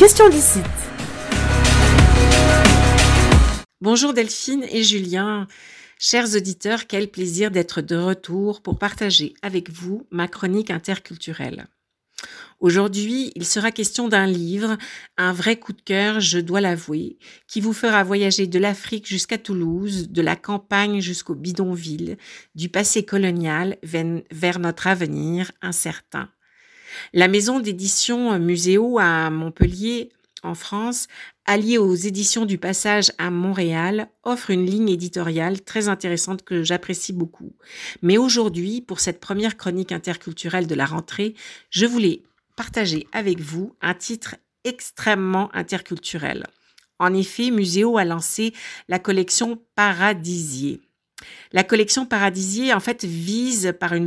question d'ici. Bonjour Delphine et Julien. Chers auditeurs, quel plaisir d'être de retour pour partager avec vous ma chronique interculturelle. Aujourd'hui, il sera question d'un livre, un vrai coup de cœur, je dois l'avouer, qui vous fera voyager de l'Afrique jusqu'à Toulouse, de la campagne jusqu'au bidonville, du passé colonial vers notre avenir incertain. La maison d'édition Muséo à Montpellier en France, alliée aux éditions du Passage à Montréal, offre une ligne éditoriale très intéressante que j'apprécie beaucoup. Mais aujourd'hui, pour cette première chronique interculturelle de la rentrée, je voulais partager avec vous un titre extrêmement interculturel. En effet, Muséo a lancé la collection Paradisier. La collection Paradisier, en fait, vise par une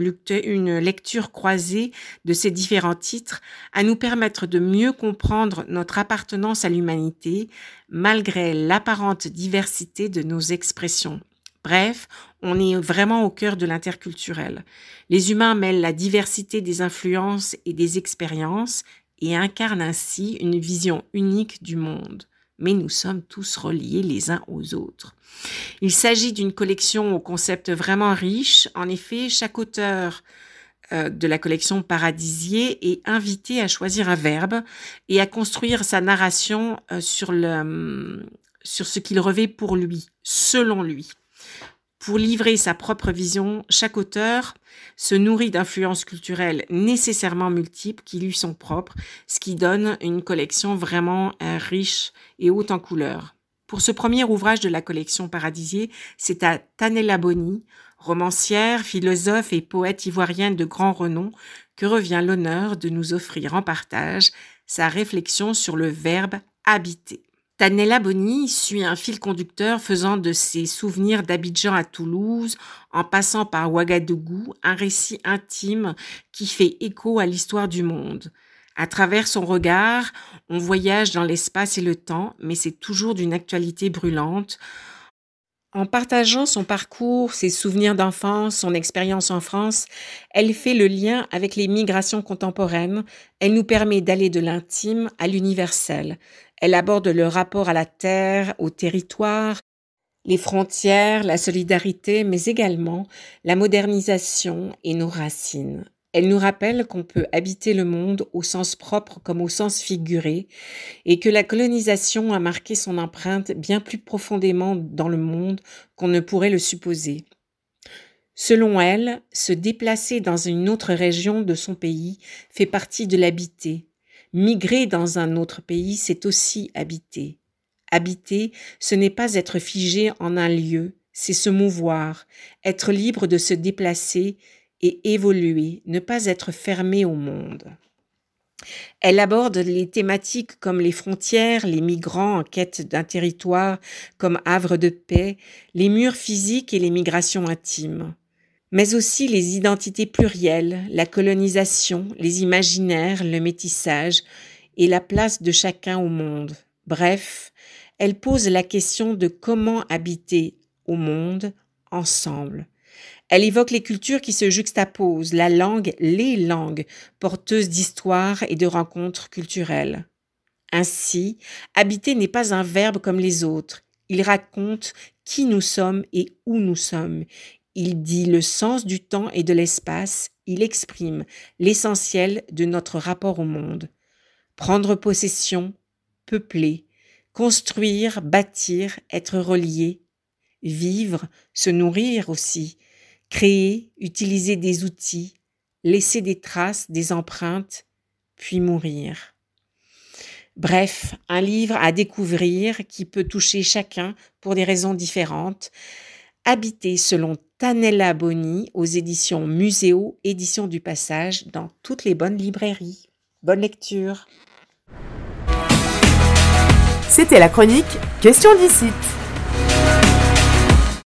lecture, croisée de ces différents titres à nous permettre de mieux comprendre notre appartenance à l'humanité malgré l'apparente diversité de nos expressions. Bref, on est vraiment au cœur de l'interculturel. Les humains mêlent la diversité des influences et des expériences et incarnent ainsi une vision unique du monde mais nous sommes tous reliés les uns aux autres. Il s'agit d'une collection au concept vraiment riche. En effet, chaque auteur euh, de la collection Paradisier est invité à choisir un verbe et à construire sa narration euh, le, sur ce qu'il revêt pour lui, selon lui. Pour livrer sa propre vision, chaque auteur se nourrit d'influences culturelles nécessairement multiples qui lui sont propres, ce qui donne une collection vraiment euh, riche et haute en couleurs. Pour ce premier ouvrage de la collection Paradisier, c'est à Tanella Boni, romancière, philosophe et poète ivoirienne de grand renom, que revient l'honneur de nous offrir en partage sa réflexion sur le verbe habiter. Tanella Boni suit un fil conducteur faisant de ses souvenirs d'Abidjan à Toulouse, en passant par Ouagadougou, un récit intime qui fait écho à l'histoire du monde. À travers son regard, on voyage dans l'espace et le temps, mais c'est toujours d'une actualité brûlante. En partageant son parcours, ses souvenirs d'enfance, son expérience en France, elle fait le lien avec les migrations contemporaines, elle nous permet d'aller de l'intime à l'universel. Elle aborde le rapport à la terre, au territoire, les frontières, la solidarité, mais également la modernisation et nos racines. Elle nous rappelle qu'on peut habiter le monde au sens propre comme au sens figuré et que la colonisation a marqué son empreinte bien plus profondément dans le monde qu'on ne pourrait le supposer. Selon elle, se déplacer dans une autre région de son pays fait partie de l'habiter, Migrer dans un autre pays, c'est aussi habiter. Habiter, ce n'est pas être figé en un lieu, c'est se mouvoir, être libre de se déplacer et évoluer, ne pas être fermé au monde. Elle aborde les thématiques comme les frontières, les migrants en quête d'un territoire comme havre de paix, les murs physiques et les migrations intimes mais aussi les identités plurielles, la colonisation, les imaginaires, le métissage et la place de chacun au monde. Bref, elle pose la question de comment habiter au monde ensemble. Elle évoque les cultures qui se juxtaposent, la langue, les langues, porteuses d'histoire et de rencontres culturelles. Ainsi, habiter n'est pas un verbe comme les autres. Il raconte qui nous sommes et où nous sommes. Il dit le sens du temps et de l'espace, il exprime l'essentiel de notre rapport au monde. Prendre possession, peupler, construire, bâtir, être relié, vivre, se nourrir aussi, créer, utiliser des outils, laisser des traces, des empreintes, puis mourir. Bref, un livre à découvrir qui peut toucher chacun pour des raisons différentes, habité selon Tanella Boni aux éditions Muséo, édition du Passage, dans toutes les bonnes librairies. Bonne lecture. C'était la chronique Question d'ici.